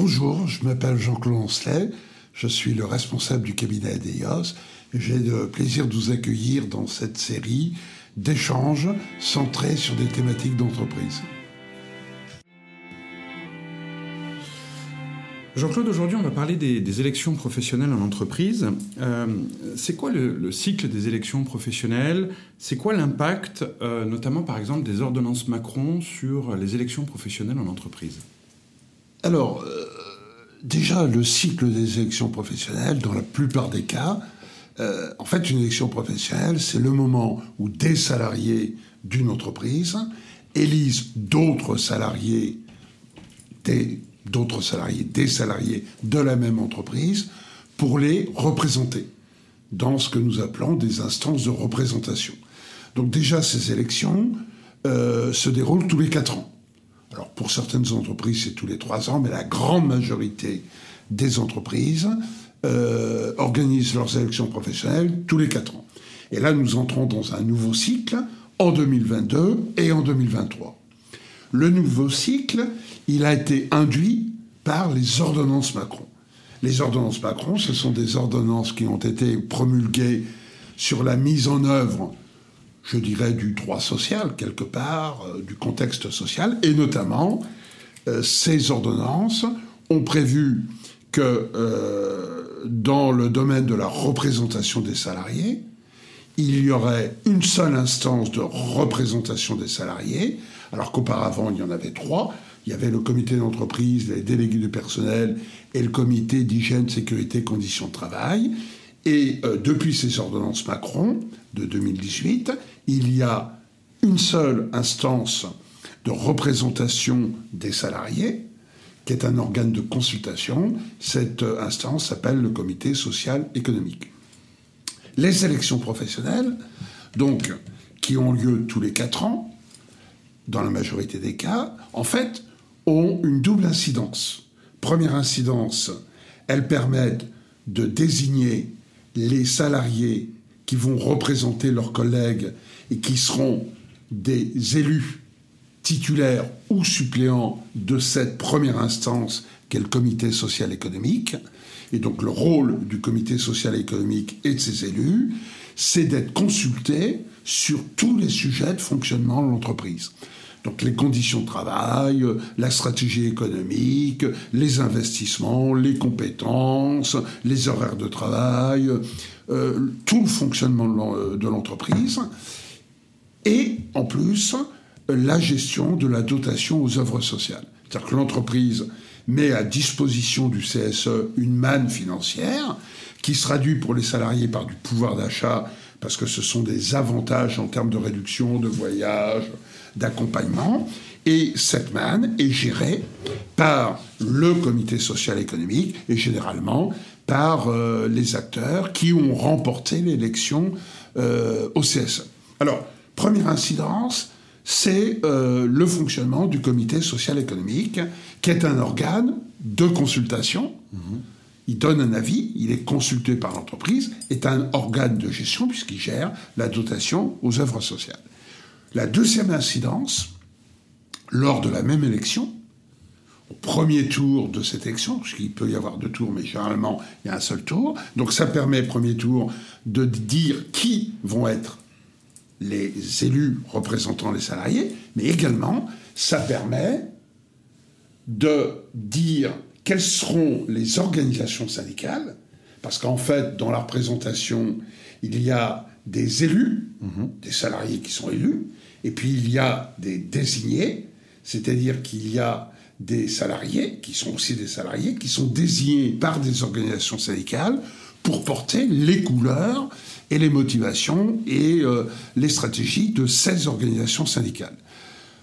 bonjour, je m'appelle Jean-Claude Ancelet, je suis le responsable du cabinet ADEOS et j'ai le plaisir de vous accueillir dans cette série d'échanges centrés sur des thématiques d'entreprise. Jean-Claude, aujourd'hui, on va parler des, élections professionnelles en entreprise. Euh, c'est quoi le, cycle des élections professionnelles? C'est quoi l'impact, euh, notamment par exemple, des ordonnances Macron sur les élections professionnelles en entreprise? Alors, euh, déjà, le cycle des élections professionnelles, dans la plupart des cas, en fait, une élection professionnelle, c'est le moment où des salariés d'une entreprise élisent d'autres salariés des d'autres salariés, des salariés de la même entreprise, pour les représenter dans ce que nous appelons des instances de représentation. Donc déjà, ces élections euh, se déroulent tous les quatre ans. Alors pour certaines entreprises, c'est tous les trois ans, mais la grande majorité des entreprises euh, organisent leurs élections professionnelles tous les quatre ans. Et là, nous entrons dans un nouveau cycle en 2022 et en 2023. Le nouveau cycle, il a été induit par les ordonnances Macron. Les ordonnances Macron, ce sont des ordonnances qui ont été promulguées sur la mise en œuvre, je dirais, du droit social, quelque part, euh, du contexte social, et notamment, euh, ces ordonnances ont prévu que euh, dans le domaine de la représentation des salariés, il y aurait une seule instance de représentation des salariés, alors qu'auparavant il y en avait trois. Il y avait le comité d'entreprise, les délégués du personnel et le comité d'hygiène, sécurité, conditions de travail. Et euh, depuis ces ordonnances Macron de 2018, il y a une seule instance de représentation des salariés, qui est un organe de consultation. Cette euh, instance s'appelle le comité social économique. Les élections professionnelles, donc, qui ont lieu tous les quatre ans, dans la majorité des cas, en fait, ont une double incidence. Première incidence, elles permettent de désigner les salariés qui vont représenter leurs collègues et qui seront des élus titulaires ou suppléants de cette première instance qu'est le comité social économique. Et donc le rôle du comité social économique et de ses élus, c'est d'être consulté sur tous les sujets de fonctionnement de l'entreprise. Donc les conditions de travail, la stratégie économique, les investissements, les compétences, les horaires de travail, euh, tout le fonctionnement de l'entreprise. Et en plus, la gestion de la dotation aux œuvres sociales. C'est-à-dire que l'entreprise met à disposition du CSE une manne financière qui se traduit pour les salariés par du pouvoir d'achat parce que ce sont des avantages en termes de réduction de voyage, d'accompagnement. Et cette manne est gérée par le comité social économique et généralement par euh, les acteurs qui ont remporté l'élection euh, au CSE. Alors, première incidence, c'est euh, le fonctionnement du comité social économique, qui est un organe de consultation. Il donne un avis, il est consulté par l'entreprise, est un organe de gestion puisqu'il gère la dotation aux œuvres sociales. La deuxième incidence, lors de la même élection, au premier tour de cette élection, puisqu'il peut y avoir deux tours, mais généralement il y a un seul tour, donc ça permet, premier tour, de dire qui vont être les élus représentant les salariés, mais également ça permet de dire quelles seront les organisations syndicales, parce qu'en fait, dans la représentation, il y a des élus, des salariés qui sont élus, et puis il y a des désignés, c'est-à-dire qu'il y a des salariés, qui sont aussi des salariés, qui sont désignés par des organisations syndicales pour porter les couleurs et les motivations et euh, les stratégies de ces organisations syndicales.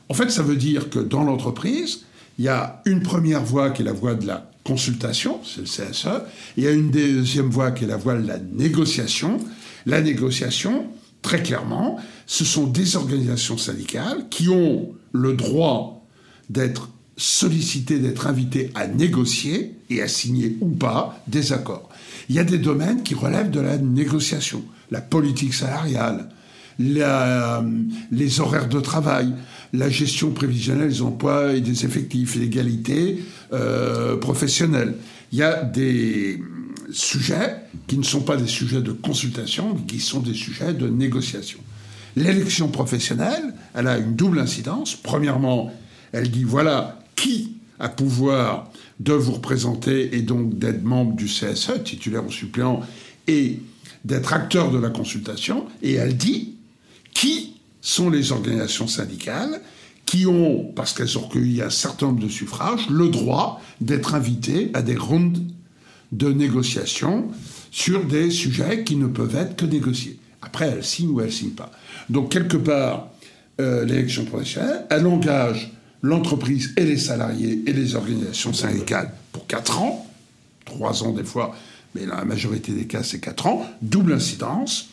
En fait, ça veut dire que dans l'entreprise, il y a une première voie qui est la voie de la consultation, c'est le CSE, il y a une deuxième voie qui est la voie de la négociation. La négociation, très clairement, ce sont des organisations syndicales qui ont le droit d'être sollicitées, d'être invitées à négocier et à signer ou pas des accords. Il y a des domaines qui relèvent de la négociation, la politique salariale, les horaires de travail, la gestion prévisionnelle des emplois et des effectifs, l'égalité euh, professionnelle. Il y a des sujets qui ne sont pas des sujets de consultation, mais qui sont des sujets de négociation. L'élection professionnelle, elle a une double incidence. Premièrement, elle dit voilà qui a pouvoir de vous représenter et donc d'être membre du CSE, titulaire ou suppléant, et d'être acteur de la consultation. Et elle dit qui sont les organisations syndicales qui ont, parce qu'elles ont recueilli un certain nombre de suffrages, le droit d'être invitées à des rondes de négociation sur des sujets qui ne peuvent être que négociés. Après, elles signent ou elles signent pas. Donc, quelque part, euh, l'élection professionnelle, elle engage l'entreprise et les salariés et les organisations syndicales pour 4 ans, 3 ans des fois, mais la majorité des cas, c'est 4 ans, double incidence,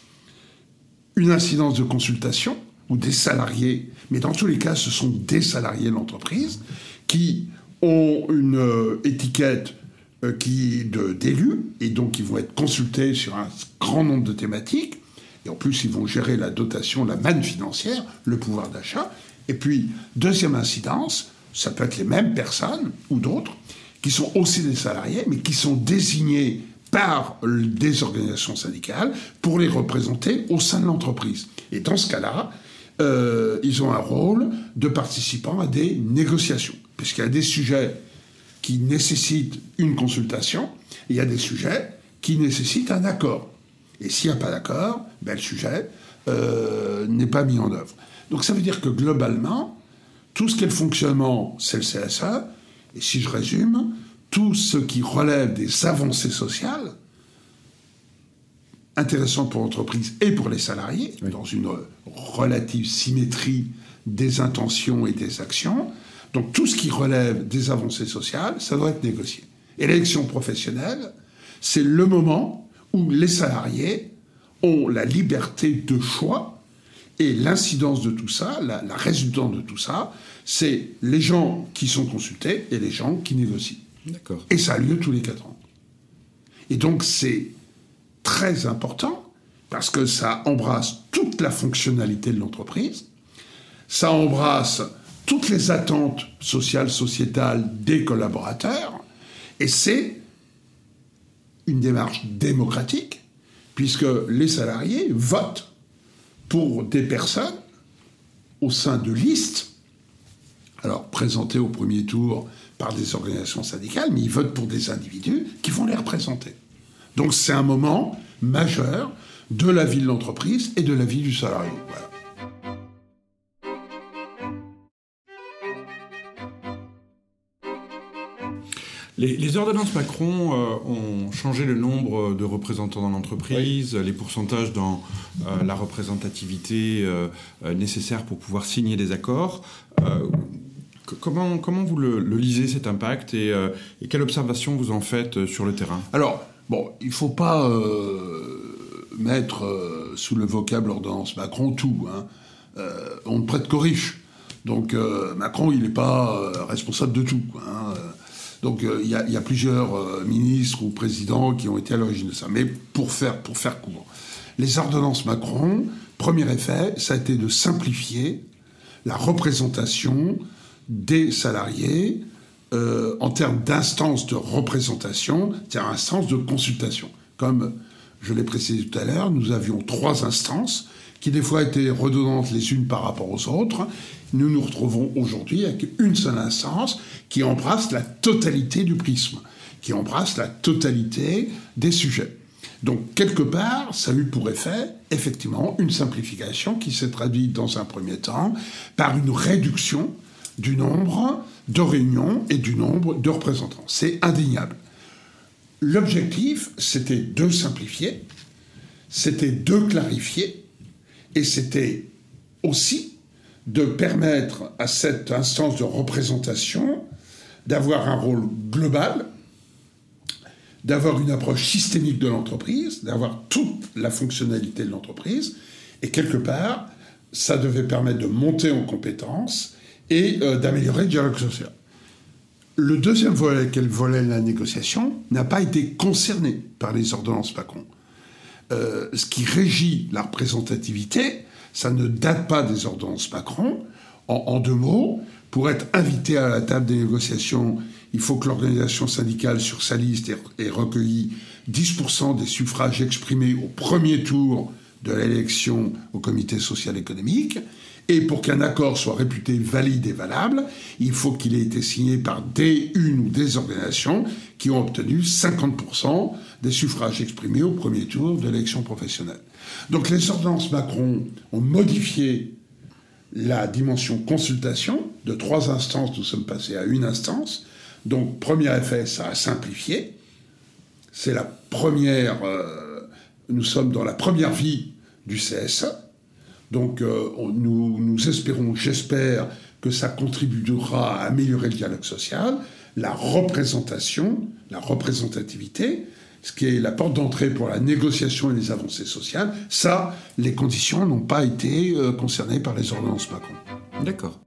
une incidence de consultation, ou des salariés, mais dans tous les cas, ce sont des salariés de l'entreprise qui ont une euh, étiquette qui d'élus et donc ils vont être consultés sur un grand nombre de thématiques. Et en plus, ils vont gérer la dotation, la manne financière, le pouvoir d'achat. Et puis, deuxième incidence, ça peut être les mêmes personnes ou d'autres qui sont aussi des salariés, mais qui sont désignés par des organisations syndicales pour les représenter au sein de l'entreprise. Et dans ce cas-là, euh, ils ont un rôle de participant à des négociations. Puisqu'il y a des sujets qui nécessitent une consultation, il y a des sujets qui nécessitent un accord. Et s'il n'y a pas d'accord, ben, le sujet euh, n'est pas mis en œuvre. Donc ça veut dire que globalement, tout ce qui est le fonctionnement, c'est le CSA, et si je résume, tout ce qui relève des avancées sociales, intéressant pour l'entreprise et pour les salariés, dans une relative symétrie des intentions et des actions. Donc tout ce qui relève des avancées sociales, ça doit être négocié. Et l'élection professionnelle, c'est le moment où les salariés ont la liberté de choix et l'incidence de tout ça, la, la résultante de tout ça, c'est les gens qui sont consultés et les gens qui négocient. D'accord. Et ça a lieu tous les quatre ans. Et donc c'est très important parce que ça embrasse toute la fonctionnalité de l'entreprise, ça embrasse toutes les attentes sociales, sociétales des collaborateurs, et c'est une démarche démocratique, puisque les salariés votent pour des personnes au sein de listes, alors présentées au premier tour par des organisations syndicales, mais ils votent pour des individus qui vont les représenter. Donc c'est un moment majeur de la vie de l'entreprise et de la vie du salarié. Les, ordonnances Macron euh, ont changé le nombre de représentants dans l'entreprise, les pourcentages dans euh, la représentativité euh, nécessaire pour pouvoir signer des accords. comment, comment vous le, lisez cet impact et, et, quelle observation vous en faites sur le terrain? Alors, Bon, il ne faut pas mettre sous le vocable ordonnance Macron tout. Hein. On ne prête qu'aux riches. Donc Macron, il n'est pas responsable de tout. Hein. Donc il y, a plusieurs ministres ou présidents qui ont été à l'origine de ça. Mais pour faire, pour faire court, les ordonnances Macron, premier effet, ça a été de simplifier la représentation des salariés euh, en termes d'instance de représentation, c'est-à-dire instance de consultation. Comme je l'ai précisé tout à l'heure, nous avions trois instances qui des fois étaient redondantes les unes par rapport aux autres. Nous nous retrouvons aujourd'hui avec une seule instance qui embrasse la totalité du prisme, qui embrasse la totalité des sujets. Donc, quelque part, ça a eu pour effet, effectivement, une simplification qui s'est traduite dans un premier temps par une réduction du nombre de réunions et du nombre de représentants. C'est indéniable. L'objectif, c'était de simplifier, c'était de clarifier, et c'était aussi de permettre à cette instance de représentation d'avoir un rôle global, d'avoir une approche systémique de l'entreprise, d'avoir toute la fonctionnalité de l'entreprise, et quelque part, ça devait permettre de monter en compétences et euh, d'améliorer le dialogue social. Le deuxième volet, quel volet la négociation, n'a pas été concerné par les ordonnances Macron. Euh, ce qui régit la représentativité, ça ne date pas des ordonnances Macron. En, deux mots, pour être invité à la table des négociations, il faut que l'organisation syndicale sur sa liste ait, recueilli 10% des suffrages exprimés au premier tour de l'élection au comité social économique. Et pour qu'un accord soit réputé valide et valable, il faut qu'il ait été signé par des, une ou des organisations qui ont obtenu 50% des suffrages exprimés au premier tour de l'élection professionnelle. Donc les ordonnances Macron ont modifié la dimension consultation. De trois instances, nous sommes passés à une instance. Donc, premier effet, ça a simplifié. C'est la première. Euh, nous sommes dans la première vie du CSE. Donc, euh, nous, espérons, j'espère, que ça contribuera à améliorer le dialogue social, la représentation, la représentativité, ce qui est la porte d'entrée pour la négociation et les avancées sociales, ça, les conditions n'ont pas été euh, concernées par les ordonnances Macron. D'accord.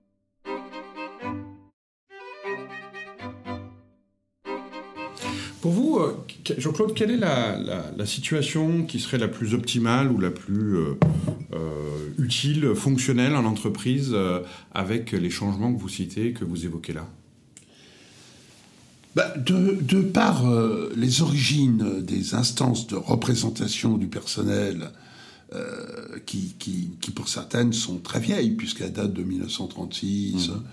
Vous, euh, Jean-Claude, quelle est la, situation qui serait la plus optimale ou la plus euh, utile, fonctionnelle en entreprise avec les changements que vous citez, que vous évoquez là? Bah, de, par euh, les origines des instances de représentation du personnel, euh, qui, qui, pour certaines sont très vieilles, puisqu'elles datent de 1936, mmh.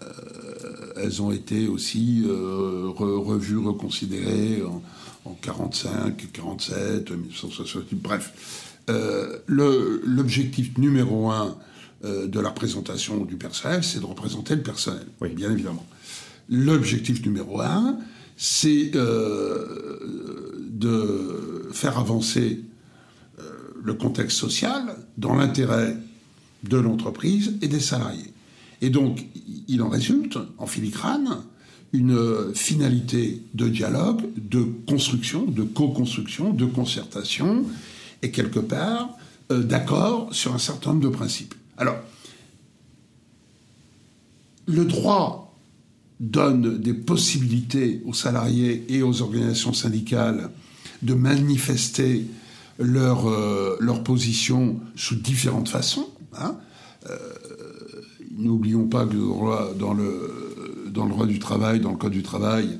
Euh, elles ont été aussi revues, reconsidérées en, en 45, 47, 1968, bref. L'objectif numéro un de la représentation du personnel, c'est de représenter le personnel, oui. bien évidemment. L'objectif numéro un, c'est euh, de faire avancer euh, le contexte social dans l'intérêt de l'entreprise et des salariés. Et donc, il en résulte, en filigrane, une finalité de dialogue, de construction, de co-construction, de concertation, et quelque part, euh, d'accord sur un certain nombre de principes. Alors, le droit donne des possibilités aux salariés et aux organisations syndicales de manifester leur, euh, leur position sous différentes façons. Hein. Euh, n'oublions pas que dans le, dans le droit du travail, dans le Code du travail,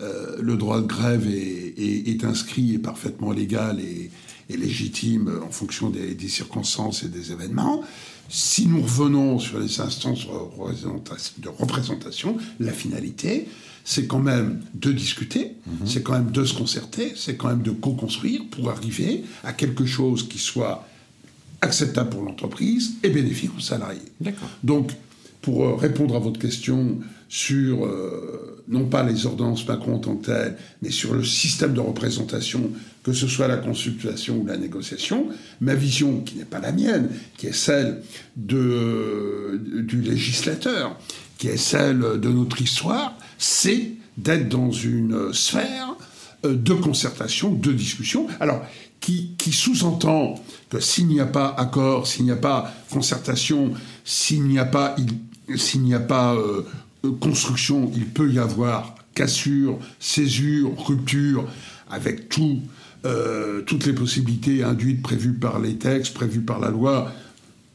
euh, le droit de grève est, est, inscrit, est parfaitement légal et, et légitime en fonction des, des, circonstances et des événements. Si nous revenons sur les instances de représentation, la finalité, c'est quand même de discuter, mhm. c'est quand même de se concerter, c'est quand même de co-construire pour arriver à quelque chose qui soit acceptable pour l'entreprise et bénéfique aux salariés. Donc, pour euh, répondre à votre question sur, euh, non pas les ordonnances Macron en tant que telles, mais sur le système de représentation, que ce soit la consultation ou la négociation, ma vision, qui n'est pas la mienne, qui est celle de, du législateur, qui est celle de notre histoire, c'est d'être dans une sphère euh, de concertation, de discussion. Alors, qui, sous-entend que s'il n'y a pas accord, s'il n'y a pas concertation, s'il n'y a pas s'il n'y a pas euh, construction, il peut y avoir cassure, césure, rupture, avec tout, euh, toutes les possibilités induites prévues par les textes, prévues par la loi.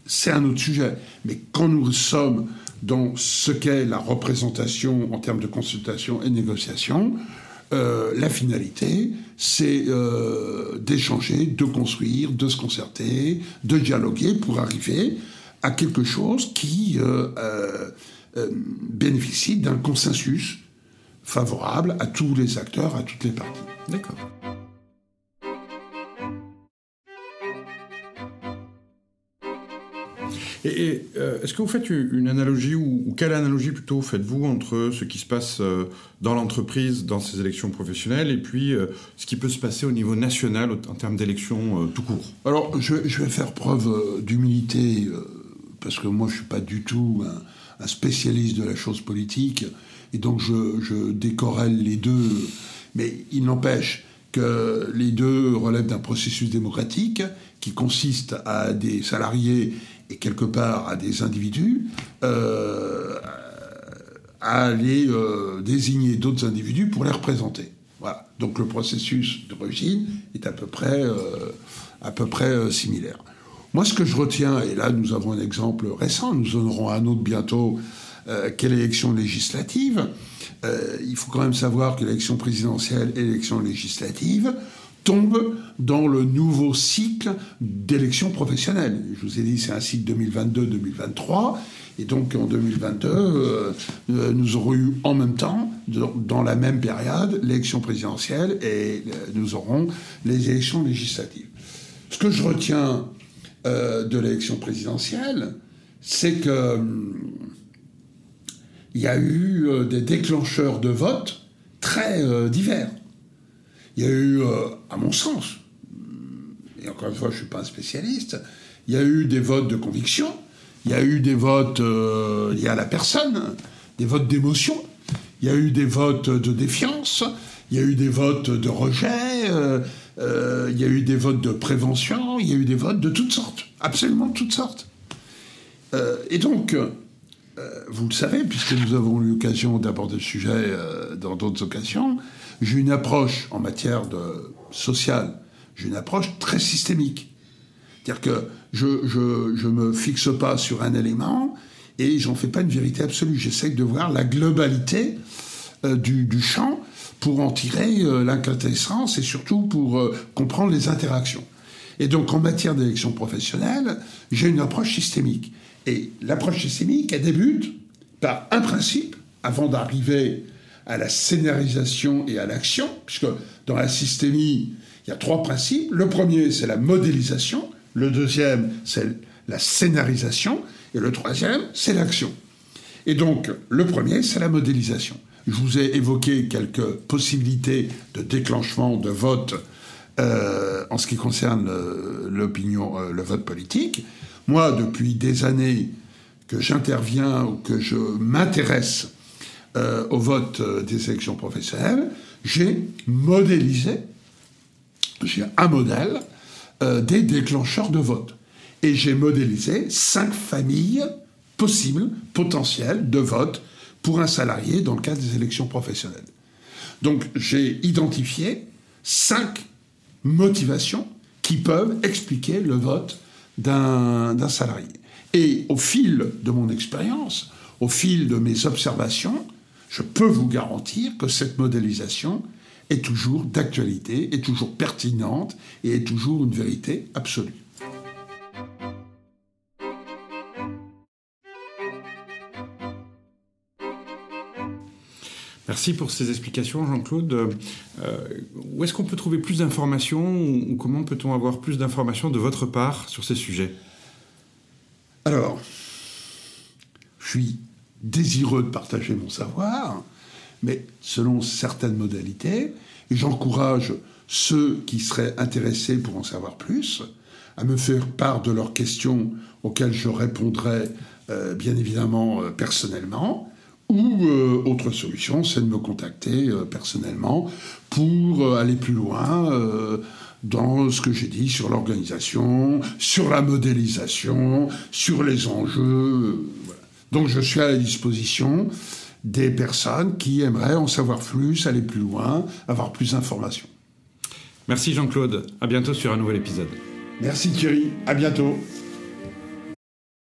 C'est un autre sujet. Mais quand nous sommes dans ce qu'est la représentation en termes de consultation et négociation, euh, la finalité, c'est d'échanger, de construire, de se concerter, de dialoguer pour arriver à quelque chose qui euh, euh, euh, bénéficie d'un consensus favorable à tous les acteurs, à toutes les parties. D'accord. Et, est-ce que vous faites une analogie, ou, quelle analogie plutôt faites-vous entre ce qui se passe dans l'entreprise, dans ces élections professionnelles, et puis ce qui peut se passer au niveau national en termes d'élections tout court? Alors, je, vais faire preuve d'humilité parce que moi je suis pas du tout un, spécialiste de la chose politique, et donc je, je les deux, mais il n'empêche que les deux relèvent d'un processus démocratique qui consiste à des salariés et quelque part à des individus euh, à aller euh, désigner d'autres individus pour les représenter. Voilà. Donc le processus d'origine est à peu près, euh, à peu près similaire. Moi, ce que je retiens, et là nous avons un exemple récent, nous en aurons un autre bientôt qu'est l'élection législative. il faut quand même savoir que l'élection présidentielle et l'élection législative tombent dans le nouveau cycle d'élections professionnelles. Je vous ai dit, c'est un cycle 2022-2023. Et donc en 2022, euh, euh, nous aurons eu en même temps, dans la même période, l'élection présidentielle et euh, nous aurons les élections législatives. Ce que je retiens de l'élection présidentielle, c'est que hum, il y a eu des déclencheurs de vote très divers. Il y a eu, à mon sens, et encore une fois, je ne suis pas un spécialiste, il y a eu des votes de conviction, il y a eu des votes euh, liés à la personne, des votes d'émotion, il y a eu des votes de défiance, il y a eu des votes de rejet, euh, euh, il y a eu des votes de prévention, il y a eu des votes de toutes sortes, absolument toutes sortes. et donc, vous le savez, puisque nous avons eu l'occasion d'aborder le sujet dans d'autres occasions, j'ai une approche en matière de sociale, j'ai une approche très systémique. C'est-à-dire que je ne me fixe pas sur un élément et j'en fais pas une vérité absolue. J'essaie de voir la globalité euh, du, champ pour en tirer euh, et surtout pour euh, comprendre les interactions. Et donc en matière d'élection professionnelle, j'ai une approche systémique. Et l'approche systémique, elle débute par un principe avant d'arriver à la scénarisation et à l'action, puisque dans la systémie, il y a trois principes. Le premier, c'est la modélisation. Le deuxième, c'est la scénarisation. Et le troisième, c'est l'action. Et donc, le premier, c'est la modélisation. Je vous ai évoqué quelques possibilités de déclenchement de vote euh, en ce qui concerne euh, l'opinion, euh, le vote politique. Moi, depuis des années que j'interviens ou que je m'intéresse au vote des élections professionnelles, j'ai modélisé, j'ai un modèle euh, des déclencheurs de vote. Et j'ai modélisé cinq familles possibles, potentielles, de vote pour un salarié dans le cadre des élections professionnelles. Donc j'ai identifié cinq motivations qui peuvent expliquer le vote d'un salarié. Et au fil de mon expérience, au fil de mes observations, je peux vous garantir que cette modélisation est toujours d'actualité, est toujours pertinente et est toujours une vérité absolue. Merci pour ces explications, Jean-Claude. Euh, où est-ce qu'on peut trouver plus d'informations ou comment peut-on avoir plus d'informations de votre part sur ces sujets? Alors, je suis désireux de partager mon savoir mais selon certaines modalités. Et j'encourage ceux qui seraient intéressés pour en savoir plus à me faire part de leurs questions auxquelles je répondrai euh, bien évidemment euh, personnellement. Ou euh, autre solution, c'est de me contacter personnellement pour aller plus loin dans ce que j'ai dit sur l'organisation, sur la modélisation, sur les enjeux. Donc je suis à la disposition des personnes qui aimeraient en savoir plus, aller plus loin, avoir plus d'informations. Merci Jean-Claude. À bientôt sur un nouvel épisode. Merci Thierry. À bientôt.